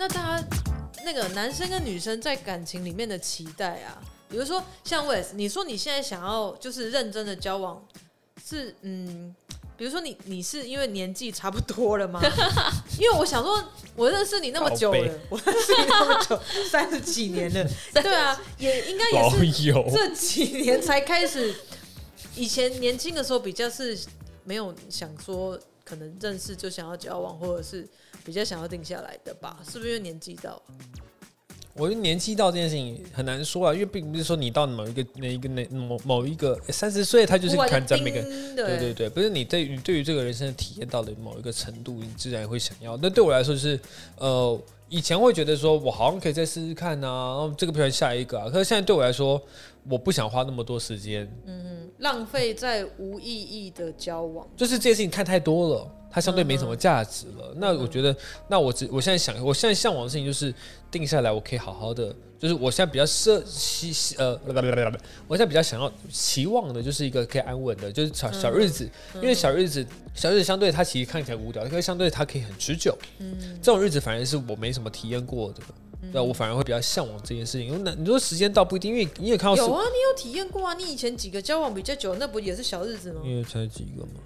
那大家那个男生跟女生在感情里面的期待啊，比如说像 Wes，你说你现在想要就是认真的交往，是嗯。比如说你你是因为年纪差不多了吗？因为我想说，我认识你那么久了，我认识你那么久，三十几年了，对啊，也应该也是这几年才开始。以前年轻的时候比较是没有想说可能认识就想要交往，或者是比较想要定下来的吧？是不是因为年纪到？我觉得年纪到这件事情很难说啊，因为并不是说你到某一个哪一个哪某某一个三十岁，他就是看在每个对对对，不是你对于对于这个人生的体验到了某一个程度，你自然会想要。那对我来说就是呃。以前会觉得说，我好像可以再试试看啊，这个不然下一个啊。可是现在对我来说，我不想花那么多时间，嗯，浪费在无意义的交往，就是这件事情看太多了，它相对没什么价值了。嗯、那我觉得，那我只我现在想，我现在向往的事情就是定下来，我可以好好的。就是我现在比较设希呃，我现在比较想要期望的，就是一个可以安稳的，就是小小日子。因为小日子，小日子相对它其实看起来无聊，因为相对它可以很持久。嗯，这种日子反而是我没什么体验过的，那我反而会比较向往这件事情。因为那你说时间倒不一定，因为你也看到有啊，你有体验过啊？你以前几个交往比较久，那不也是小日子吗？因为才几个嘛。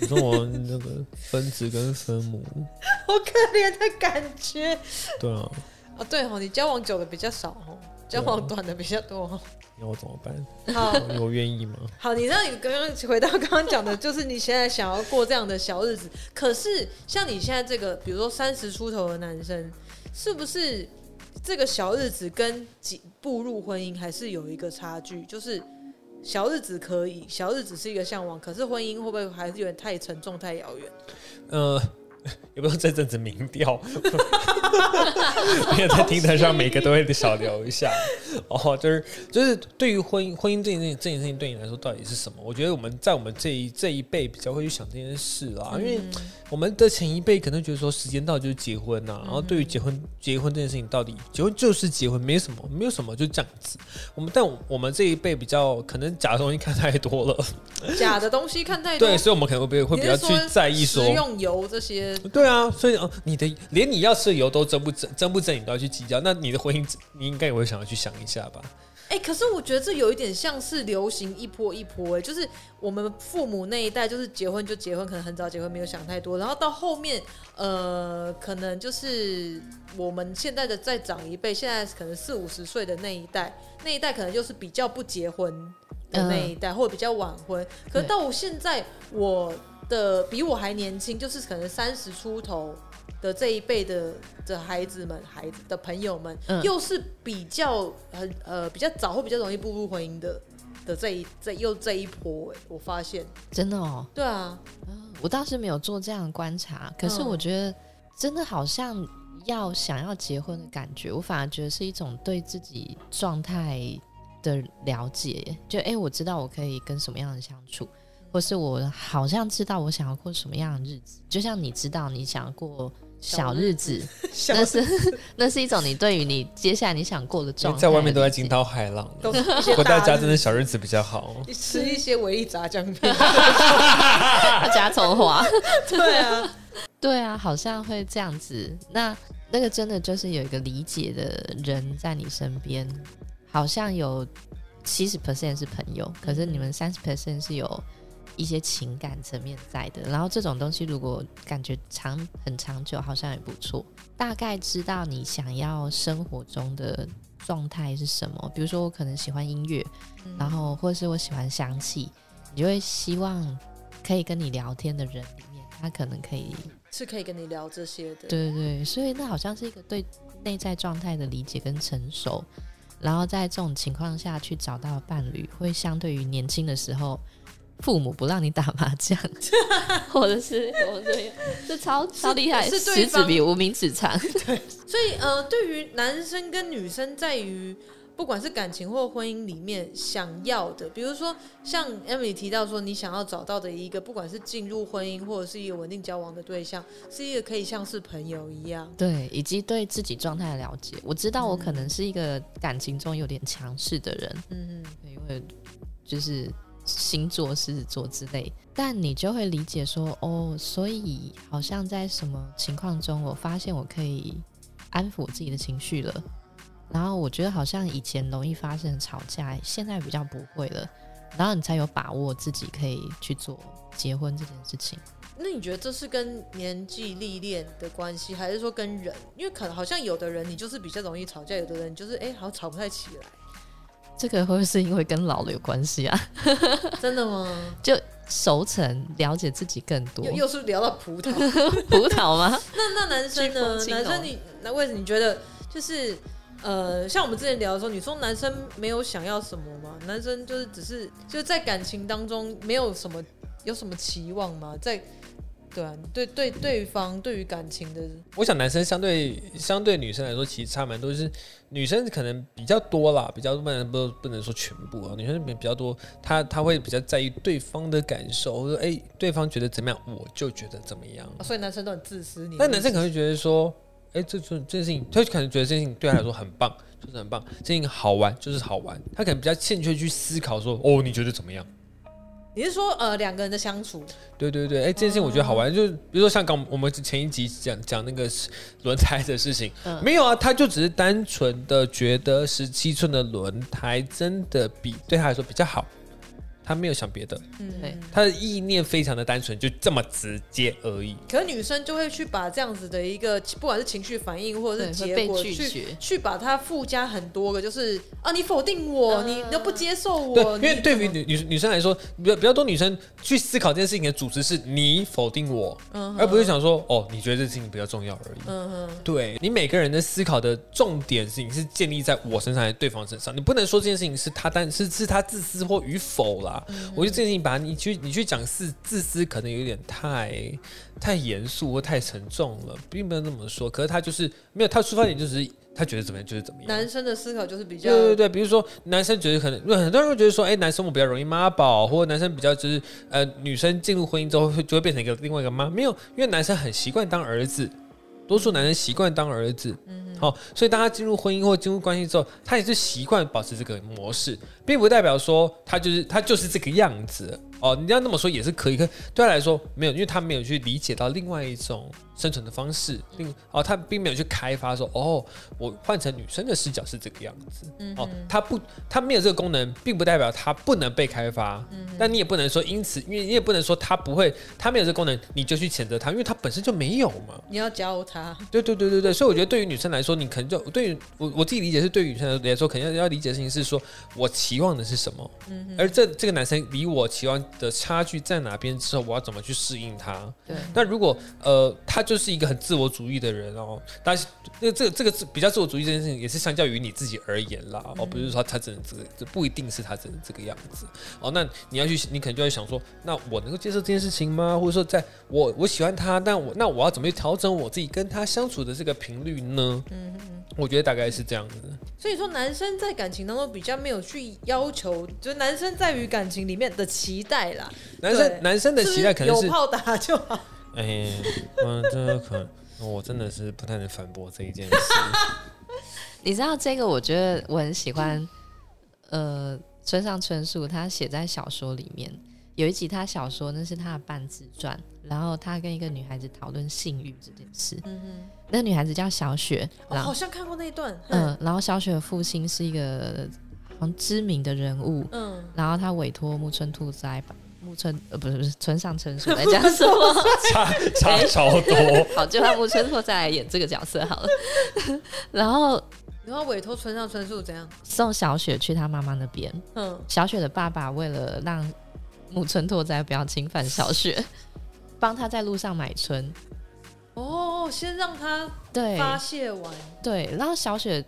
你说我那个分子跟分母，好可怜的感觉。对啊。啊，对哦，你交往久的比较少哦，交往短的比较多。那我怎么办？好，我愿意吗？好，你让你刚刚回到刚刚讲的，就是你现在想要过这样的小日子。可是像你现在这个，比如说三十出头的男生，是不是这个小日子跟几步入婚姻还是有一个差距？就是小日子可以，小日子是一个向往，可是婚姻会不会还是有点太沉重、太遥远？呃。也不是这阵子民调，因为在平台上每个都会少聊一下哦，就是就是对于婚姻婚姻这件事情这件事情对你来说到底是什么？我觉得我们在我们这一这一辈比较会去想这件事啦，因为我们的前一辈可能觉得说时间到就是结婚呐，然后对于结婚结婚这件事情到底结婚就是结婚，没什么没有什么就这样子。我们但我们这一辈比较可能假的东西看太多了，假的东西看太多，对，所以我们可能会会比较去在意说用油这些。对啊，所以哦，你的连你要吃的油都争不争，争不争你都要去计较，那你的婚姻你应该也会想要去想一下吧？哎、欸，可是我觉得这有一点像是流行一波一波，哎，就是我们父母那一代就是结婚就结婚，可能很早结婚没有想太多，然后到后面，呃，可能就是我们现在的再长一辈，现在可能四五十岁的那一代，那一代可能就是比较不结婚的那一代，嗯、或者比较晚婚。可是到我现在我。的比我还年轻，就是可能三十出头的这一辈的的孩子们、孩子的朋友们，嗯、又是比较很呃比较早或比较容易步入婚姻的的这一这又这一波，我发现。真的哦，对啊，我倒是没有做这样的观察，可是我觉得真的好像要想要结婚的感觉，我反而觉得是一种对自己状态的了解，就哎，我知道我可以跟什么样的相处。或是我好像知道我想要过什么样的日子，就像你知道你想要过小日子，小日子那是 那是一种你对于你接下来你想过的状态。在外面都在惊涛骇浪，回到家真的小日子比较好。你 吃一些维力炸酱面，加葱花，对啊，对啊，好像会这样子。那那个真的就是有一个理解的人在你身边，好像有七十 percent 是朋友，可是你们三十 percent 是有。一些情感层面在的，然后这种东西如果感觉长很长久，好像也不错。大概知道你想要生活中的状态是什么，比如说我可能喜欢音乐，嗯、然后或者是我喜欢香气，你就会希望可以跟你聊天的人里面，他可能可以是可以跟你聊这些的。对对对，所以那好像是一个对内在状态的理解跟成熟，然后在这种情况下去找到伴侣，会相对于年轻的时候。父母不让你打麻将，或者是我这样，这超 超厉害，是食指比无名指长。对，所以呃，对于男生跟女生，在于不管是感情或婚姻里面想要的，比如说像 Emily 提到说，你想要找到的一个，不管是进入婚姻或者是一个稳定交往的对象，是一个可以像是朋友一样，对，以及对自己状态的了解。我知道我可能是一个感情中有点强势的人，嗯嗯，因为就是。星座、狮子座之类，但你就会理解说，哦，所以好像在什么情况中，我发现我可以安抚自己的情绪了。然后我觉得好像以前容易发生吵架，现在比较不会了。然后你才有把握自己可以去做结婚这件事情。那你觉得这是跟年纪历练的关系，还是说跟人？因为可能好像有的人你就是比较容易吵架，有的人就是哎，好像吵不太起来。这个会不会是因为跟老了有关系啊？真的吗？就熟成了解自己更多。又又是聊到葡萄，葡萄吗？那那男生呢？男生你那为什么你觉得就是呃，像我们之前聊的时候，你说男生没有想要什么吗？男生就是只是就是在感情当中没有什么有什么期望吗？在对啊，对对，对方对于感情的，我想男生相对相对女生来说，其实差蛮多。就是女生可能比较多啦，比较不能不不能说全部啊。女生比较多，她她会比较在意对方的感受，说哎，对方觉得怎么样，我就觉得怎么样。啊、所以男生都很自私。你但男生可能会觉得说，哎，这这这件事情，他可能觉得这件事情对他来说很棒，就是很棒，这件事情好玩，就是好玩。他可能比较欠缺去思考说，哦，你觉得怎么样？你是说呃两个人的相处？对对对，哎，这件事情我觉得好玩，就比如说像刚我们前一集讲讲那个轮胎的事情，嗯、没有啊，他就只是单纯的觉得十七寸的轮胎真的比对他来说比较好。他没有想别的，嗯，对，他的意念非常的单纯，就这么直接而已。可是女生就会去把这样子的一个，不管是情绪反应或者是结果，去去把它附加很多个，就是啊，你否定我，你都不接受我。对，因为对于女女女生来说，比较比较多女生去思考这件事情的主旨是你否定我，而不是想说哦，你觉得这事情比较重要而已。嗯哼，对你每个人的思考的重点事情是建立在我身上还是对方身上，你不能说这件事情是他单是是他自私或与否啦。嗯、我觉得这件事情，把你去你去讲自自私，可能有点太太严肃或太沉重了，并没有那么说。可是他就是没有，他出发点就是他觉得怎么样就是怎么样。男生的思考就是比较对对对，比如说男生觉得可能，很多人会觉得说，哎，男生我比较容易妈宝，或者男生比较就是呃，女生进入婚姻之后会就会变成一个另外一个妈，没有，因为男生很习惯当儿子。多数男人习惯当儿子，嗯哼，好，所以当他进入婚姻或进入关系之后，他也是习惯保持这个模式，并不代表说他就是他就是这个样子哦。你要那么说也是可以，可对他来说没有，因为他没有去理解到另外一种。生存的方式，并哦，他并没有去开发说，哦，我换成女生的视角是这个样子，嗯、哦，他不，他没有这个功能，并不代表他不能被开发，嗯、但你也不能说因此，因为你也不能说他不会，他没有这个功能，你就去谴责他，因为他本身就没有嘛。你要教他。对对对对对，所以我觉得对于女生来说，你可能就对于我我自己理解是，对于女生来说，肯定要要理解的事情是说，我期望的是什么，嗯、而这这个男生离我期望的差距在哪边之后，我要怎么去适应他？对。那如果呃他。就是一个很自我主义的人哦，但是那这个这个比较自我主义这件事情，也是相较于你自己而言啦，哦，不是说他真的这个，这不一定是他真的这个样子哦。那你要去，你可能就要想说，那我能够接受这件事情吗？或者说，在我我喜欢他，但我那我要怎么去调整我自己跟他相处的这个频率呢？嗯嗯，我觉得大概是这样子。所以说，男生在感情当中比较没有去要求，就是男生在于感情里面的期待啦。男生男生的期待可能是有炮打就好。哎、欸，嗯，这可能，我真的是不太能反驳这一件事。你知道这个？我觉得我很喜欢，呃，村上春树他写在小说里面有一集，他小说那是他的半自传，然后他跟一个女孩子讨论性欲这件事。嗯哼，那个女孩子叫小雪，我、哦、好像看过那一段。嗯，然后小雪的父亲是一个很知名的人物。嗯，然后他委托木村兔哉吧。木村呃不是不是村上春树来讲什么差差超多，好，就让木村拓哉来演这个角色好了。然后然后委托村上春树怎样送小雪去他妈妈那边？嗯，小雪的爸爸为了让木村拓哉不要侵犯小雪，帮他在路上买春。哦，先让他对发泄完对，对，然后小雪。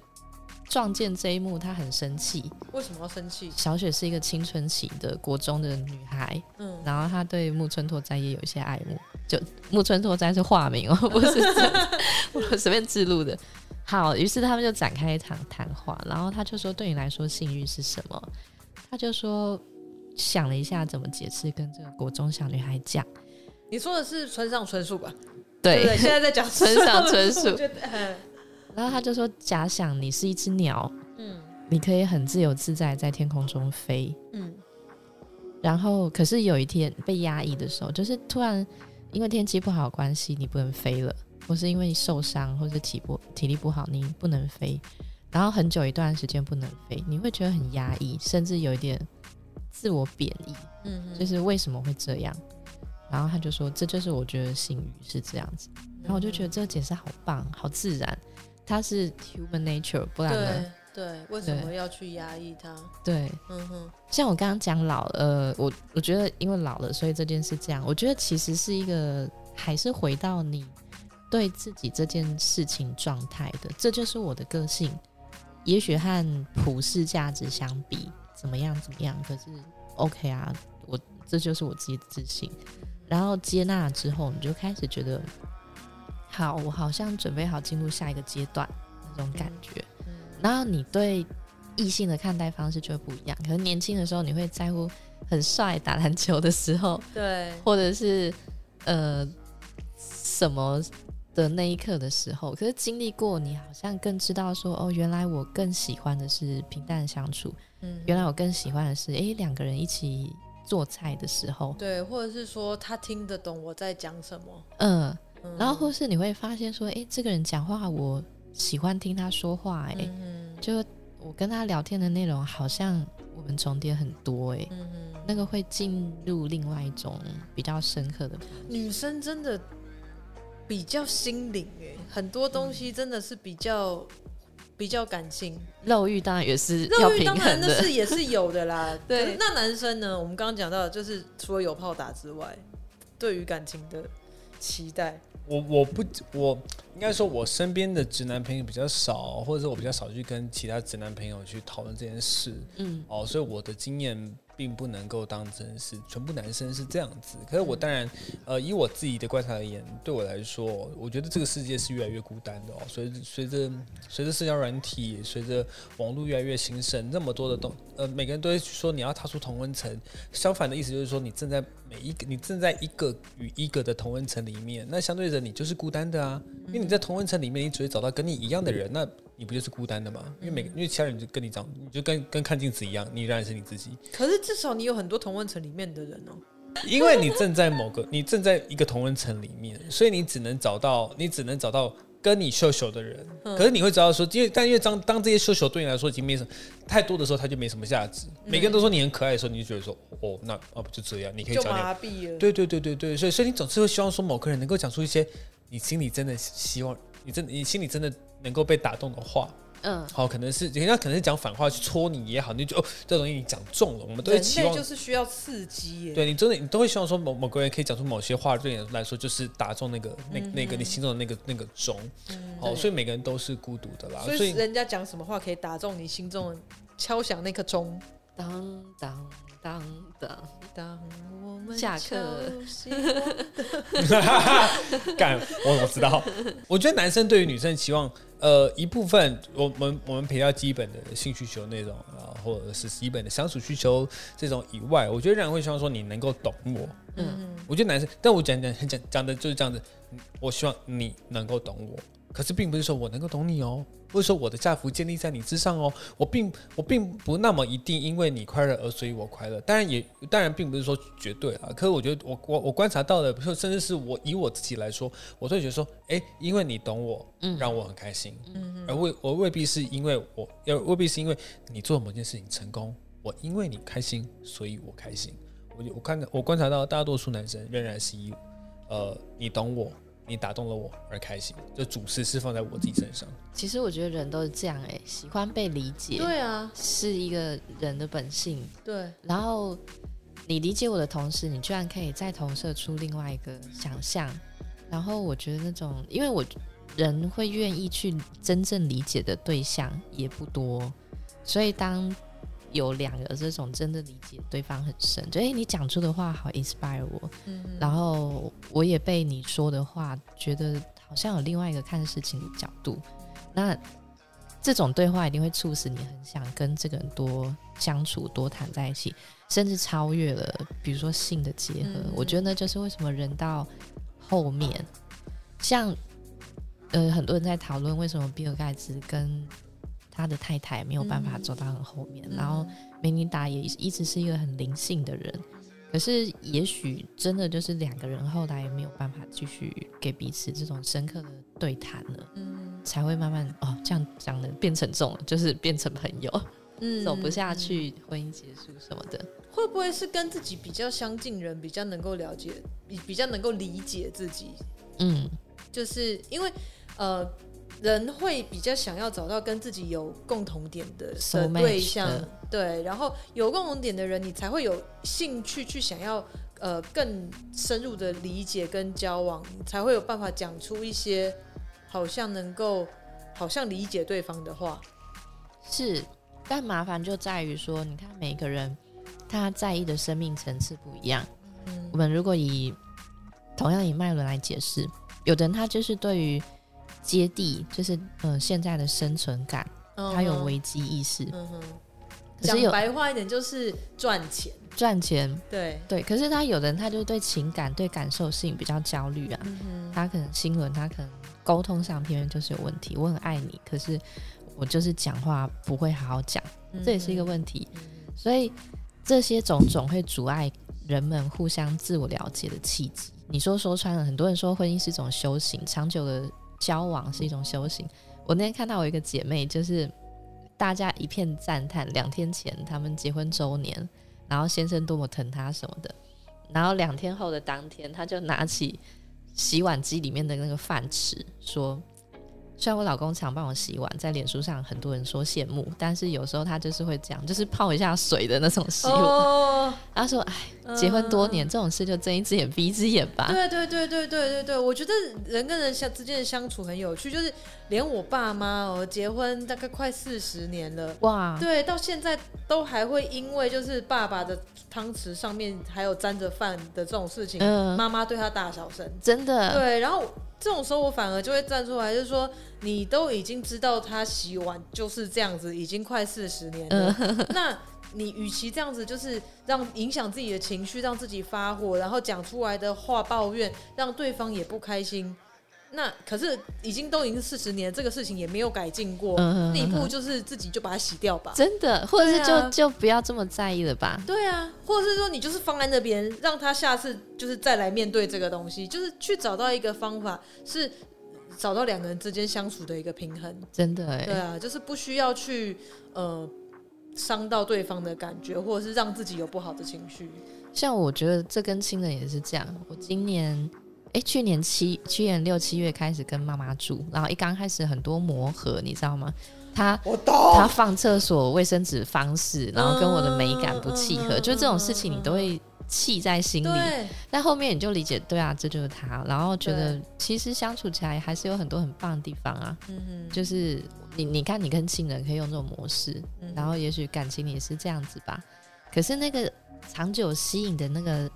撞见这一幕，他很生气。为什么要生气？小雪是一个青春期的国中的女孩，嗯，然后她对木村拓哉也有一些爱慕。就木村拓哉是化名哦，不是我随便记录的。好，于是他们就展开一场谈话，然后他就说：“对你来说，性欲是什么？”他就说想了一下怎么解释，跟这个国中小女孩讲。你说的是村上春树吧？对，对，对，现在在讲村上春树。然后他就说：“假想你是一只鸟，嗯，你可以很自由自在在天空中飞，嗯。然后，可是有一天被压抑的时候，就是突然因为天气不好的关系，你不能飞了，或是因为受伤，或是体不体力不好，你不能飞，然后很久一段时间不能飞，你会觉得很压抑，甚至有一点自我贬义。嗯，就是为什么会这样？然后他就说，这就是我觉得性欲是这样子。然后我就觉得这个解释好棒，好自然，它是 human nature，不然呢？对，为什么要去压抑它？对，嗯哼，像我刚刚讲老，呃，我我觉得因为老了，所以这件事这样。我觉得其实是一个，还是回到你对自己这件事情状态的，这就是我的个性。也许和普世价值相比，怎么样怎么样，可是 OK 啊，我这就是我自己的自信。然后接纳了之后，你就开始觉得，好，我好像准备好进入下一个阶段那种感觉。然后你对异性的看待方式就会不一样。可能年轻的时候你会在乎很帅打篮球的时候，对，或者是呃什么的那一刻的时候。可是经历过，你好像更知道说，哦，原来我更喜欢的是平淡的相处。嗯，原来我更喜欢的是，哎，两个人一起做菜的时候，对，或者是说他听得懂我在讲什么。嗯，嗯，然后或是你会发现说，哎，这个人讲话我。喜欢听他说话，欸，哎、嗯，就我跟他聊天的内容好像我们重叠很多，欸，哎、嗯，那个会进入另外一种比较深刻的。女生真的比较心灵，哎，很多东西真的是比较、嗯、比较感性。肉欲当然也是肉欲当然那是也是有的啦。对，那男生呢？我们刚刚讲到的就是除了有炮打之外，对于感情的期待。我我不我应该说，我身边的直男朋友比较少，或者是我比较少去跟其他直男朋友去讨论这件事。嗯，哦，所以我的经验。并不能够当真是全部男生是这样子，可是我当然，呃，以我自己的观察而言，对我来说，我觉得这个世界是越来越孤单的哦。随着随着随着社交软体，随着网络越来越兴盛，那么多的东，呃，每个人都会说你要踏出同温层。相反的意思就是说，你正在每一个你正在一个与一个的同温层里面，那相对着你就是孤单的啊，因为你在同温层里面，你只会找到跟你一样的人，那。你不就是孤单的吗？因为每个，因为其他人就跟你长，你就跟跟看镜子一样，你仍然是你自己。可是至少你有很多同温层里面的人哦。因为你正在某个，你正在一个同温层里面，所以你只能找到，你只能找到跟你秀秀的人。嗯、可是你会知道说，因为但因为当当这些秀秀对你来说已经没什么太多的时候，他就没什么价值。嗯、每个人都说你很可爱的时候，你就觉得说，哦，那哦不就这样？你可以讲点。麻痹了。对对对对对，所以所以你总是会希望说，某个人能够讲出一些你心里真的希望，你真你心里真的能够被打动的话。嗯，好，可能是人家可能是讲反话去戳你也好，你就哦，这东西你讲中了，我们都会期望就是需要刺激耶。对你真的，你都会希望说某某个人可以讲出某些话，对你来说就是打中那个那那个你心中的那个那个钟。好，所以每个人都是孤独的啦。所以人家讲什么话可以打中你心中的敲响那颗钟？当当当当当，我们下课。干，我我知道。我觉得男生对于女生期望。呃，一部分我们我们比较基本的性需求那种啊，或者是基本的相处需求这种以外，我觉得人会希望说你能够懂我。嗯，我觉得男生，但我讲讲讲讲的就是这样子，我希望你能够懂我。可是并不是说我能够懂你哦，不是说我的价值建立在你之上哦，我并我并不那么一定因为你快乐而所以我快乐，当然也当然并不是说绝对啊。可是我觉得我我我观察到的，甚至是我以我自己来说，我都会觉得说，哎，因为你懂我，让我很开心，嗯，而未我未必是因为我要未必是因为你做某件事情成功，我因为你开心，所以我开心。我我看我观察到大多数男生仍然是以呃你懂我。你打动了我而开心，就主事是放在我自己身上。其实我觉得人都是这样哎、欸，喜欢被理解。对啊，是一个人的本性。对。然后你理解我的同时，你居然可以再投射出另外一个想象。然后我觉得那种，因为我人会愿意去真正理解的对象也不多，所以当。有两个这种真的理解对方很深，就哎、欸，你讲出的话好 inspire 我，嗯、然后我也被你说的话觉得好像有另外一个看事情的角度，那这种对话一定会促使你很想跟这个人多相处、多谈在一起，甚至超越了，比如说性的结合。嗯、我觉得那就是为什么人到后面，像呃很多人在讨论为什么比尔盖茨跟他的太太没有办法走到很后面，嗯、然后梅琳达也一直是一个很灵性的人，可是也许真的就是两个人后来也没有办法继续给彼此这种深刻的对谈了，嗯，才会慢慢哦这样讲的变成这种，就是变成朋友，嗯，走不下去，婚姻结束什么的，会不会是跟自己比较相近人比较能够了解，比比较能够理解自己？嗯，就是因为呃。人会比较想要找到跟自己有共同点的的对象，对，然后有共同点的人，你才会有兴趣去想要呃更深入的理解跟交往，才会有办法讲出一些好像能够好像理解对方的话。是，但麻烦就在于说，你看每个人他在意的生命层次不一样。嗯，我们如果以同样以脉轮来解释，有的人他就是对于。接地就是呃现在的生存感，他有危机意识。嗯哼，讲白话一点就是赚钱，赚钱。对对，可是他有的人他就对情感、对感受性比较焦虑啊。嗯，他可能新闻，他可能沟通上偏偏就是有问题。我很爱你，可是我就是讲话不会好好讲，这也是一个问题。所以这些种种会阻碍人们互相自我了解的契机。你说说穿了，很多人说婚姻是一种修行，长久的。交往是一种修行。我那天看到我一个姐妹，就是大家一片赞叹，两天前他们结婚周年，然后先生多么疼她什么的，然后两天后的当天，她就拿起洗碗机里面的那个饭匙说。虽然我老公常帮我洗碗，在脸书上很多人说羡慕，但是有时候他就是会这样，就是泡一下水的那种洗碗。Oh, 他说：“哎，结婚多年，uh, 这种事就睁一只眼闭一只眼吧。”对对对对对对对，我觉得人跟人相之间的相处很有趣，就是连我爸妈哦，结婚大概快四十年了，哇，对，到现在都还会因为就是爸爸的汤匙上面还有沾着饭的这种事情，妈妈、uh, 对他大小声，真的，对，然后。这种时候我反而就会站出来，就是说，你都已经知道他洗碗就是这样子，已经快四十年了。那你与其这样子，就是让影响自己的情绪，让自己发火，然后讲出来的话抱怨，让对方也不开心。那可是已经都已经四十年，这个事情也没有改进过。那一步就是自己就把它洗掉吧。真的，或者是就、啊、就不要这么在意了吧。对啊，或者是说你就是放在那边，让他下次就是再来面对这个东西，就是去找到一个方法，是找到两个人之间相处的一个平衡。真的哎，对啊，就是不需要去呃伤到对方的感觉，或者是让自己有不好的情绪。像我觉得这跟亲人也是这样。我今年。哎，去年七去年六七月开始跟妈妈住，然后一刚开始很多磨合，你知道吗？他他放厕所卫生纸方式，然后跟我的美感不契合，嗯、就这种事情你都会气在心里。对但后面你就理解，对啊，这就是他，然后觉得其实相处起来还是有很多很棒的地方啊。嗯哼，就是你你看，你跟亲人可以用这种模式，嗯、然后也许感情也是这样子吧。可是那个长久吸引的那个。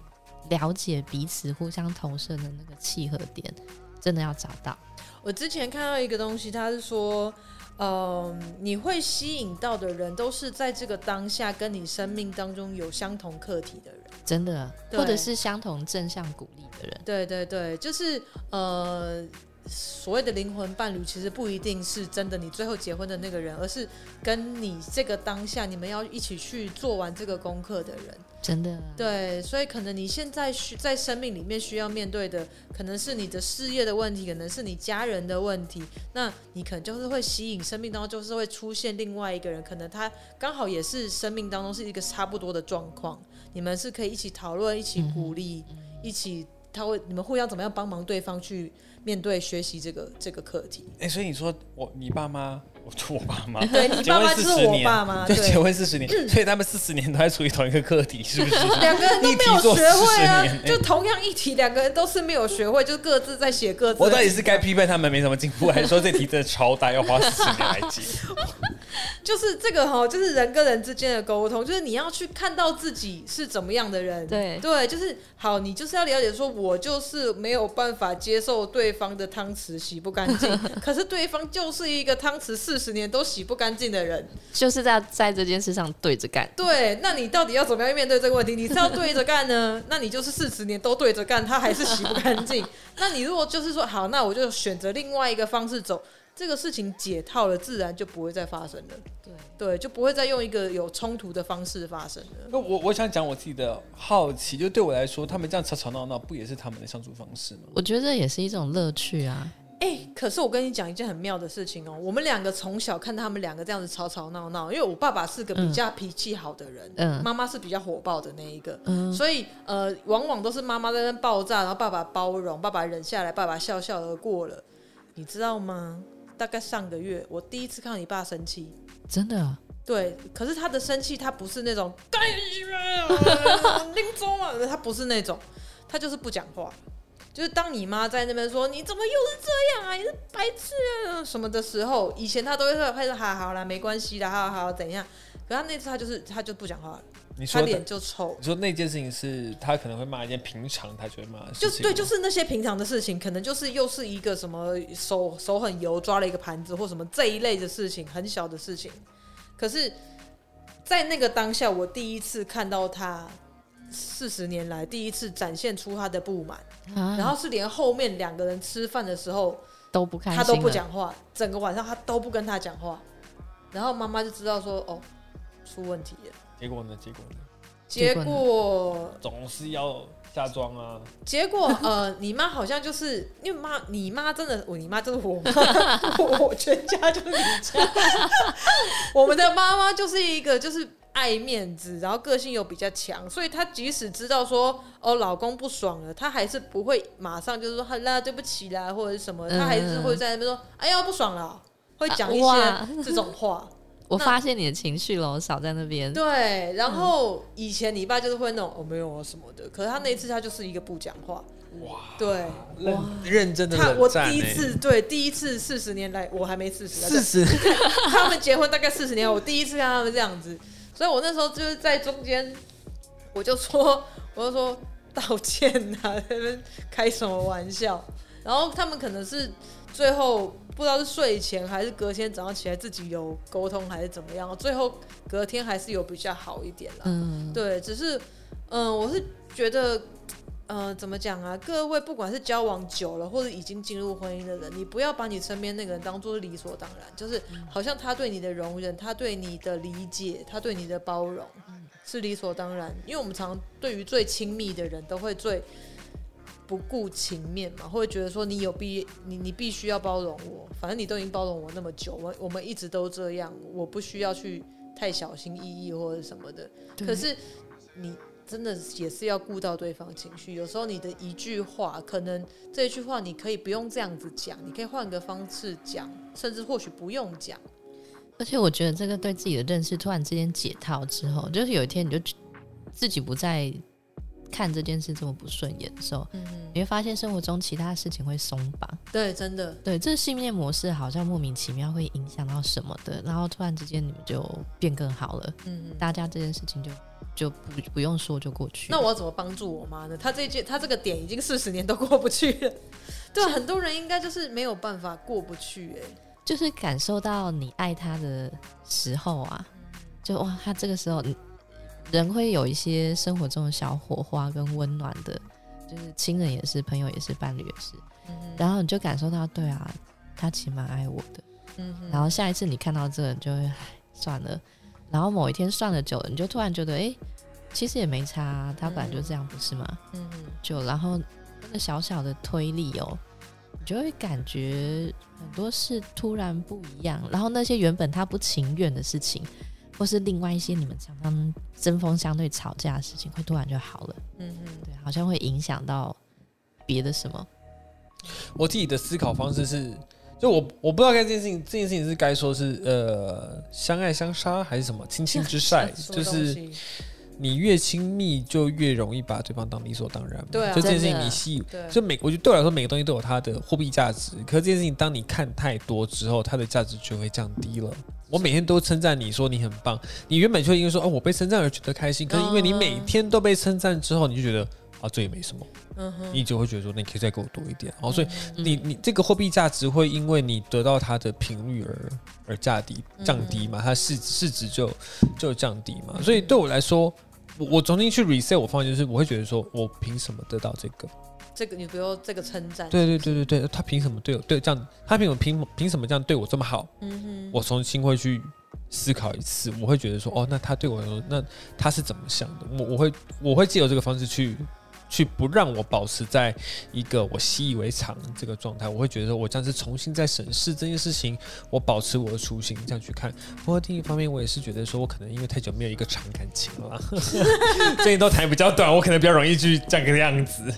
了解彼此，互相投射的那个契合点，真的要找到。我之前看到一个东西，他是说，嗯、呃，你会吸引到的人，都是在这个当下跟你生命当中有相同课题的人，真的，或者是相同正向鼓励的人。对对对，就是呃。所谓的灵魂伴侣，其实不一定是真的你最后结婚的那个人，而是跟你这个当下你们要一起去做完这个功课的人。真的。对，所以可能你现在需在生命里面需要面对的，可能是你的事业的问题，可能是你家人的问题。那你可能就是会吸引生命当中就是会出现另外一个人，可能他刚好也是生命当中是一个差不多的状况，你们是可以一起讨论、一起鼓励、嗯、一起他会你们互相怎么样帮忙对方去。面对学习这个这个课题，哎、欸，所以你说我你爸妈，我 就我爸妈，对你爸妈就是我爸妈，对，结婚四十年，所以他们四十年都在处于同一个课题，是不是？两个人都没有学会啊，就同样一题，两个人都是没有学会，就各自在写各自。我到底是该批判他们没什么进步，还是说这题真的超大，要花四十年来解？就是这个哈，就是人跟人之间的沟通，就是你要去看到自己是怎么样的人，对对，就是好，你就是要了解，说我就是没有办法接受对方的汤匙洗不干净，可是对方就是一个汤匙四十年都洗不干净的人，就是在在这件事上对着干。对，那你到底要怎么样面对这个问题？你是要对着干呢？那你就是四十年都对着干，他还是洗不干净。那你如果就是说好，那我就选择另外一个方式走。这个事情解套了，自然就不会再发生了。对对，就不会再用一个有冲突的方式发生了。那我我想讲我自己的好奇，就对我来说，他们这样吵吵闹闹，不也是他们的相处方式吗？我觉得这也是一种乐趣啊。哎、欸，可是我跟你讲一件很妙的事情哦，我们两个从小看他们两个这样子吵吵闹闹，因为我爸爸是个比较脾气好的人，嗯，妈妈是比较火爆的那一个，嗯，所以呃，往往都是妈妈在那爆炸，然后爸爸包容，爸爸忍下来，爸爸笑笑而过了，你知道吗？大概上个月，我第一次看到你爸生气，真的啊？对，可是他的生气，他不是那种，林中啊，他不是那种，他就是不讲话。就是当你妈在那边说你怎么又是这样啊，你是白痴啊什么的时候，以前他都会说，他说好好啦，没关系的，好好怎样？可他那次他就是他就不讲话了，你说他脸就臭。你说那件事情是他可能会骂一件平常他就会骂的事情，就对，就是那些平常的事情，可能就是又是一个什么手手很油抓了一个盘子或什么这一类的事情，很小的事情。可是，在那个当下，我第一次看到他。四十年来第一次展现出他的不满，啊，然后是连后面两个人吃饭的时候都不看，他都不讲话，整个晚上他都不跟他讲话，然后妈妈就知道说哦，出问题了。结果呢？结果呢？结果总是要下妆啊。结果呃，你妈好像就是因为妈，你妈真的，我你妈就是我妈，我全家就是你家，我们的妈妈就是一个就是。爱面子，然后个性又比较强，所以她即使知道说哦老公不爽了，她还是不会马上就是说好啦，对不起啦，或者是什么，她还是会在那边说哎呀不爽了，会讲一些这种话。我发现你的情绪了，我少在那边。对，然后以前你爸就是会那种哦没有啊什么的，可是他那一次他就是一个不讲话。哇，对，哇，认真的他我第一次对第一次四十年来我还没四十，四十，他们结婚大概四十年，我第一次看他们这样子。所以我那时候就是在中间，我就说，我就说道歉呐、啊，他们开什么玩笑？然后他们可能是最后不知道是睡前还是隔天早上起来自己有沟通还是怎么样，最后隔天还是有比较好一点啦。嗯，对，只是嗯，我是觉得。呃，怎么讲啊？各位，不管是交往久了，或者已经进入婚姻的人，你不要把你身边那个人当做理所当然，就是好像他对你的容忍，他对你的理解，他对你的包容是理所当然。因为我们常对于最亲密的人都会最不顾情面嘛，会觉得说你有必你你必须要包容我，反正你都已经包容我那么久，我我们一直都这样，我不需要去太小心翼翼或者什么的。可是你。真的也是要顾到对方情绪，有时候你的一句话，可能这一句话你可以不用这样子讲，你可以换个方式讲，甚至或许不用讲。而且我觉得这个对自己的认识突然之间解套之后，就是有一天你就自己不再看这件事这么不顺眼的时候，嗯，你会发现生活中其他事情会松绑。对，真的，对，这信念模式好像莫名其妙会影响到什么的，然后突然之间你们就变更好了。嗯，大家这件事情就。就不不用说就过去。那我要怎么帮助我妈呢？她这件，她这个点已经四十年都过不去了。对，很多人应该就是没有办法过不去。哎，就是感受到你爱他的时候啊，就哇，他这个时候人会有一些生活中的小火花跟温暖的，就是亲人也是，朋友也是，伴侣也是。嗯。然后你就感受到，对啊，他其实蛮爱我的。嗯。然后下一次你看到这个，你就会唉，算了。然后某一天算了久了，你就突然觉得，哎，其实也没差啊，他本来就这样，不是吗？嗯嗯。就然后那个小小的推力哦，你就会感觉很多事突然不一样。然后那些原本他不情愿的事情，或是另外一些你们常常针锋相对吵架的事情，会突然就好了。嗯嗯。对，好像会影响到别的什么。我自己的思考方式是。就我我不知道该这件事情，这件事情是该说是呃相爱相杀还是什么亲亲之赛，就是你越亲密就越容易把对方当理所当然。对、啊，就这件事情你吸，就每我觉得对我来说每个东西都有它的货币价值，可是这件事情当你看太多之后，它的价值就会降低了。我每天都称赞你说你很棒，你原本就因为说哦我被称赞而觉得开心，可是因为你每天都被称赞之后，你就觉得。啊，这也没什么，嗯哼，你就会觉得说，那你可以再给我多一点，哦，所以你你这个货币价值会因为你得到它的频率而而降低降低嘛，它市市值就就降低嘛，所以对我来说，我我重新去 reset 我方向就是我会觉得说我凭什么得到这个？这个，你不要这个称赞，对对对对对，他凭什么对我对这样？他凭什么凭凭什么这样对我这么好？嗯哼，我重新会去思考一次，我会觉得说，哦，那他对我说，那他是怎么想的？我我会我会借由这个方式去。去不让我保持在一个我习以为常这个状态，我会觉得说我这样子重新再审视这件事情，我保持我的初心这样去看。不过另一方面，我也是觉得说我可能因为太久没有一个长感情了，最近都谈比较短，我可能比较容易去这样个样子。